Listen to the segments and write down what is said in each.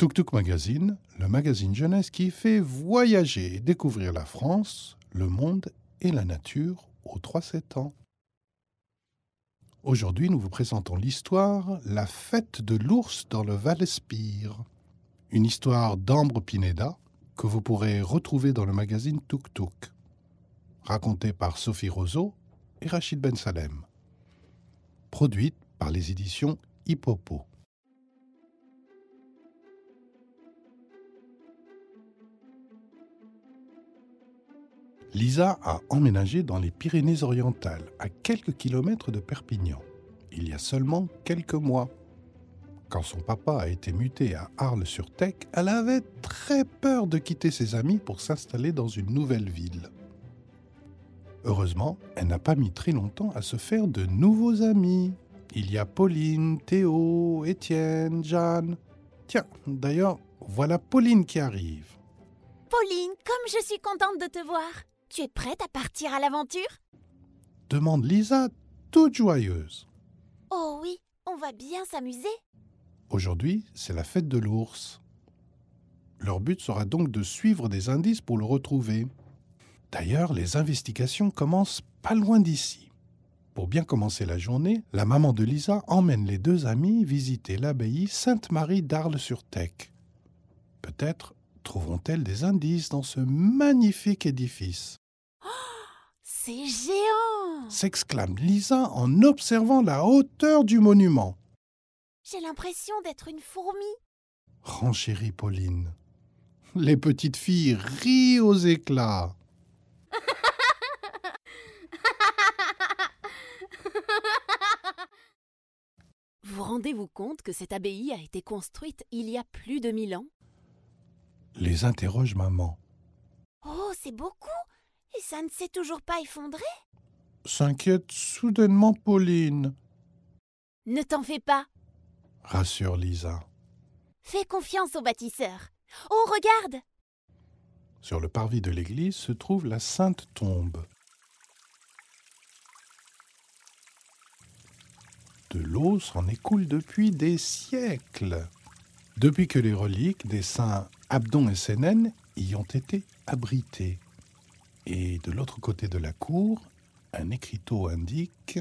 Tuk Tuk Magazine, le magazine jeunesse qui fait voyager et découvrir la France, le monde et la nature aux 3-7 ans. Aujourd'hui, nous vous présentons l'histoire La fête de l'ours dans le Val-Espire. Une histoire d'Ambre Pineda que vous pourrez retrouver dans le magazine Tuk Tuk. Racontée par Sophie Roseau et Rachid Ben Salem. Produite par les éditions Hippopo. Lisa a emménagé dans les Pyrénées-Orientales, à quelques kilomètres de Perpignan, il y a seulement quelques mois. Quand son papa a été muté à Arles-sur-Tech, elle avait très peur de quitter ses amis pour s'installer dans une nouvelle ville. Heureusement, elle n'a pas mis très longtemps à se faire de nouveaux amis. Il y a Pauline, Théo, Étienne, Jeanne. Tiens, d'ailleurs, voilà Pauline qui arrive. Pauline, comme je suis contente de te voir. Tu es prête à partir à l'aventure? Demande Lisa, toute joyeuse. Oh oui, on va bien s'amuser. Aujourd'hui, c'est la fête de l'ours. Leur but sera donc de suivre des indices pour le retrouver. D'ailleurs, les investigations commencent pas loin d'ici. Pour bien commencer la journée, la maman de Lisa emmène les deux amis visiter l'abbaye Sainte-Marie d'Arles-sur-Tech. Peut-être trouveront-elles des indices dans ce magnifique édifice C'est géant s'exclame Lisa en observant la hauteur du monument. J'ai l'impression d'être une fourmi. Renchérit Pauline. Les petites filles rient aux éclats. Vous rendez-vous compte que cette abbaye a été construite il y a plus de mille ans? Les interroge maman. Oh, c'est beaucoup Et ça ne s'est toujours pas effondré? S'inquiète soudainement Pauline, Ne t'en fais pas rassure Lisa. Fais confiance au bâtisseur. Oh, regarde Sur le parvis de l'église se trouve la Sainte Tombe. De l'eau s'en écoule depuis des siècles, depuis que les reliques des saints Abdon et Sénène y ont été abritées. Et de l'autre côté de la cour, un écriteau indique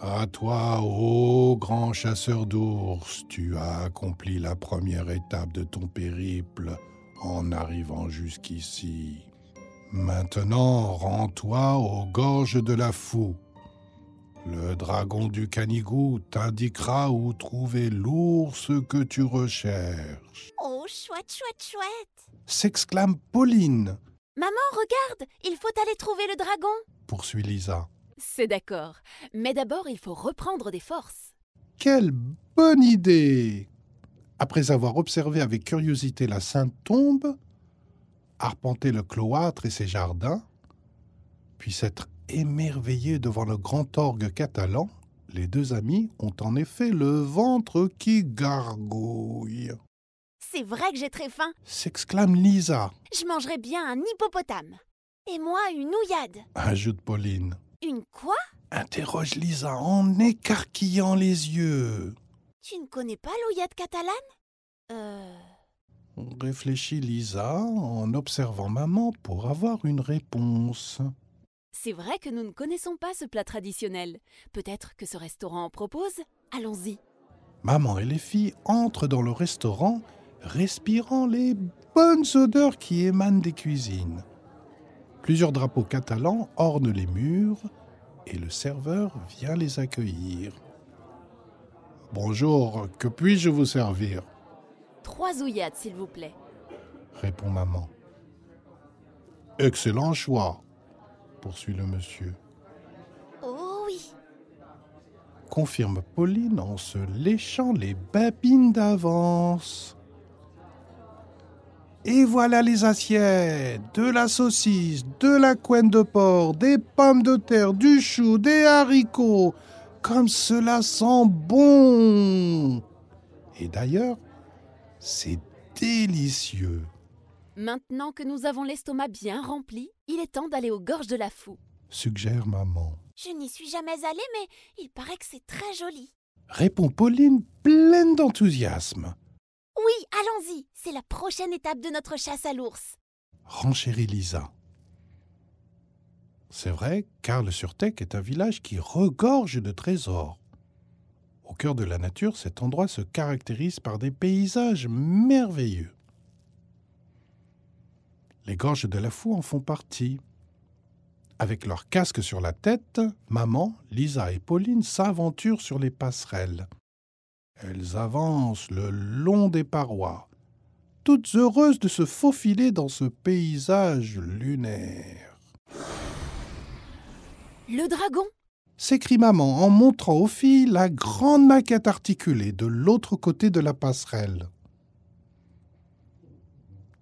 À toi, ô grand chasseur d'ours, tu as accompli la première étape de ton périple en arrivant jusqu'ici. Maintenant, rends-toi aux gorges de la Fou. Le dragon du Canigou t'indiquera où trouver l'ours que tu recherches. Oh, chouette, chouette, chouette S'exclame Pauline, Maman, regarde Il faut aller trouver le dragon poursuit Lisa. C'est d'accord. Mais d'abord, il faut reprendre des forces. Quelle bonne idée Après avoir observé avec curiosité la Sainte Tombe, arpenté le cloître et ses jardins, puis s'être émerveillés devant le grand orgue catalan, les deux amis ont en effet le ventre qui gargouille. C'est vrai que j'ai très faim. S'exclame Lisa, Je mangerais bien un hippopotame. Et moi, une ouillade. ajoute Pauline. Une quoi? Interroge Lisa en écarquillant les yeux. Tu ne connais pas l'ouillade catalane? Euh. Réfléchit Lisa en observant maman pour avoir une réponse. C'est vrai que nous ne connaissons pas ce plat traditionnel. Peut-être que ce restaurant en propose Allons-y. Maman et les filles entrent dans le restaurant, respirant les bonnes odeurs qui émanent des cuisines. Plusieurs drapeaux catalans ornent les murs et le serveur vient les accueillir. Bonjour, que puis-je vous servir? Trois ouillades, s'il vous plaît. répond maman. Excellent choix, poursuit le monsieur. Oh oui confirme Pauline en se léchant les babines d'avance. Et voilà les assiettes, de la saucisse, de la couenne de porc, des pommes de terre, du chou, des haricots. Comme cela sent bon. Et d'ailleurs, c'est délicieux. Maintenant que nous avons l'estomac bien rempli, il est temps d'aller aux gorges de la Fou. suggère maman. Je n'y suis jamais allée, mais il paraît que c'est très joli. répond Pauline pleine d'enthousiasme. Oui, allons-y, c'est la prochaine étape de notre chasse à l'ours. Renchérit Lisa. C'est vrai, Karl-sur-Tech est un village qui regorge de trésors. Au cœur de la nature, cet endroit se caractérise par des paysages merveilleux. Les gorges de la Fou en font partie. Avec leur casque sur la tête, maman, Lisa et Pauline s'aventurent sur les passerelles. Elles avancent le long des parois, toutes heureuses de se faufiler dans ce paysage lunaire. Le dragon? s'écrie maman en montrant aux filles la grande maquette articulée de l'autre côté de la passerelle.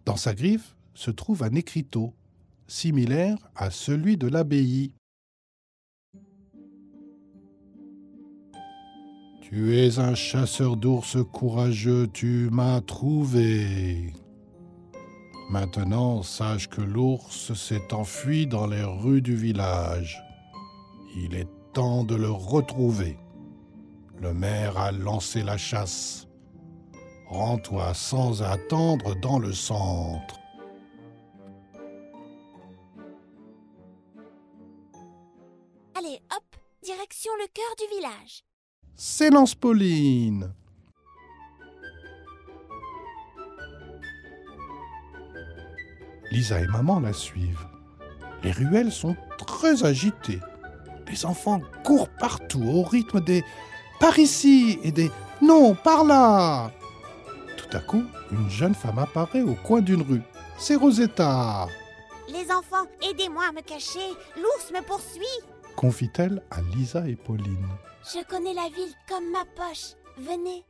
Dans sa griffe se trouve un écriteau, similaire à celui de l'abbaye. Tu es un chasseur d'ours courageux, tu m'as trouvé. Maintenant, sache que l'ours s'est enfui dans les rues du village. Il est temps de le retrouver. Le maire a lancé la chasse. Rends-toi sans attendre dans le centre. Direction le cœur du village. S'élance Pauline. Lisa et maman la suivent. Les ruelles sont très agitées. Les enfants courent partout au rythme des par ici et des non, par là. Tout à coup, une jeune femme apparaît au coin d'une rue. C'est Rosetta, Les enfants, aidez-moi à me cacher. L'ours me poursuit. Confie-t-elle à Lisa et Pauline? Je connais la ville comme ma poche. Venez.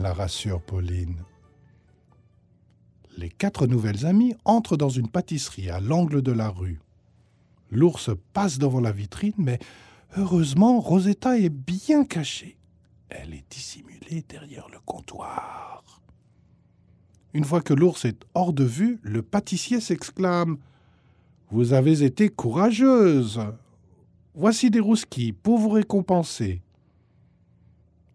La rassure Pauline. Les quatre nouvelles amies entrent dans une pâtisserie à l'angle de la rue. L'ours passe devant la vitrine, mais heureusement, Rosetta est bien cachée. Elle est dissimulée derrière le comptoir. Une fois que l'ours est hors de vue, le pâtissier s'exclame Vous avez été courageuse. Voici des rousquis pour vous récompenser.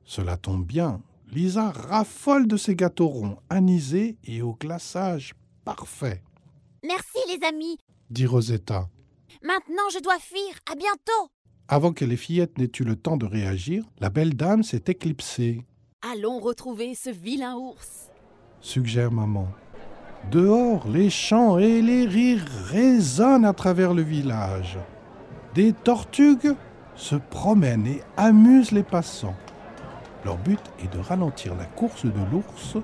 Cela tombe bien. Lisa raffole de ces gâteaux ronds, anisés et au glaçage parfait, Merci les amis. dit Rosetta. Maintenant je dois fuir. À bientôt. Avant que les fillettes n'aient eu le temps de réagir, la belle dame s'est éclipsée, Allons retrouver ce vilain ours. suggère maman. Dehors, les chants et les rires résonnent à travers le village. Des tortugues se promènent et amusent les passants. Leur but est de ralentir la course de l'ours,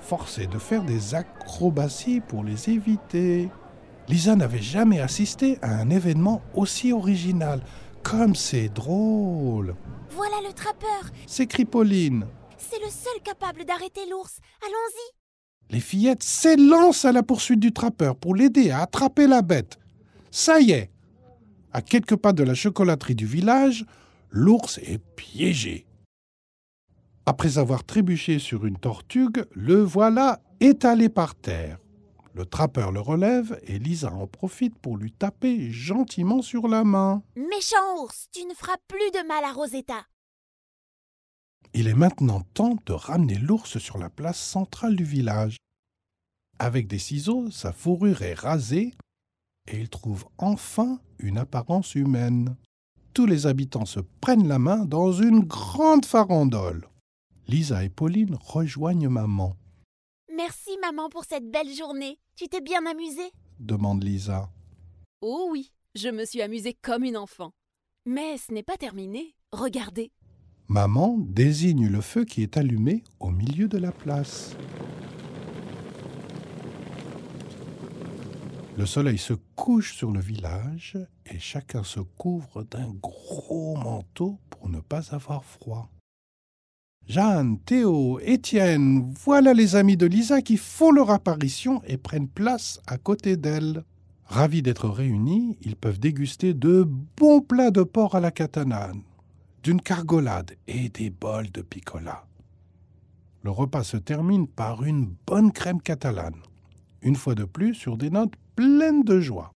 forcé de faire des acrobaties pour les éviter. Lisa n'avait jamais assisté à un événement aussi original. Comme c'est drôle Voilà le trappeur. s'écrie Pauline. C'est le seul capable d'arrêter l'ours. Allons-y. Les fillettes s'élancent à la poursuite du trappeur pour l'aider à attraper la bête. Ça y est, à quelques pas de la chocolaterie du village, l'ours est piégé. Après avoir trébuché sur une tortugue, le voilà étalé par terre. Le trappeur le relève et Lisa en profite pour lui taper gentiment sur la main. Méchant ours, tu ne feras plus de mal à Rosetta. Il est maintenant temps de ramener l'ours sur la place centrale du village. Avec des ciseaux, sa fourrure est rasée et il trouve enfin une apparence humaine. Tous les habitants se prennent la main dans une grande farandole. Lisa et Pauline rejoignent maman, Merci maman pour cette belle journée. Tu t'es bien amusée? demande Lisa. Oh oui, je me suis amusée comme une enfant. Mais ce n'est pas terminé. Regardez. Maman désigne le feu qui est allumé au milieu de la place. Le soleil se couche sur le village et chacun se couvre d'un gros manteau pour ne pas avoir froid. Jeanne, Théo, Étienne, voilà les amis de Lisa qui font leur apparition et prennent place à côté d'elle. Ravis d'être réunis, ils peuvent déguster de bons plats de porc à la catanane, d'une cargolade et des bols de picola. Le repas se termine par une bonne crème catalane, une fois de plus sur des notes pleines de joie.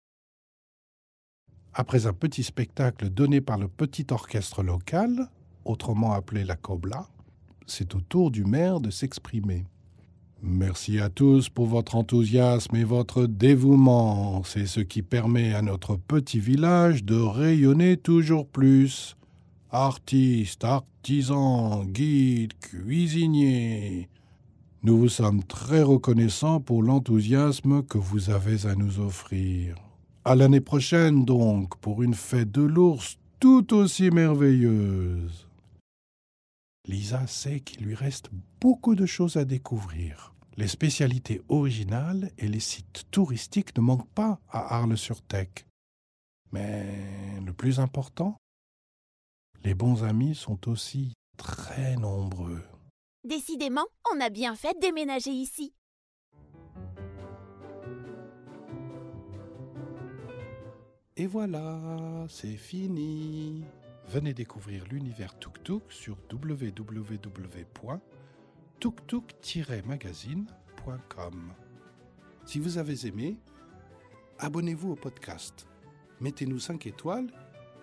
Après un petit spectacle donné par le petit orchestre local, autrement appelée la Cobla, c'est au tour du maire de s'exprimer. Merci à tous pour votre enthousiasme et votre dévouement. C'est ce qui permet à notre petit village de rayonner toujours plus. Artistes, artisans, guides, cuisiniers. Nous vous sommes très reconnaissants pour l'enthousiasme que vous avez à nous offrir. À l'année prochaine donc, pour une fête de l'ours tout aussi merveilleuse. Lisa sait qu'il lui reste beaucoup de choses à découvrir. Les spécialités originales et les sites touristiques ne manquent pas à Arles-sur-Tech. Mais le plus important, les bons amis sont aussi très nombreux. Décidément, on a bien fait de déménager ici. Et voilà, c'est fini. Venez découvrir l'univers Tuk Tuk sur www.tuktuk-magazine.com. Si vous avez aimé, abonnez-vous au podcast. Mettez-nous 5 étoiles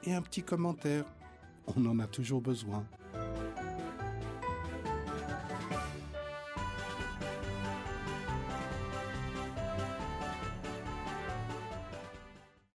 et un petit commentaire. On en a toujours besoin.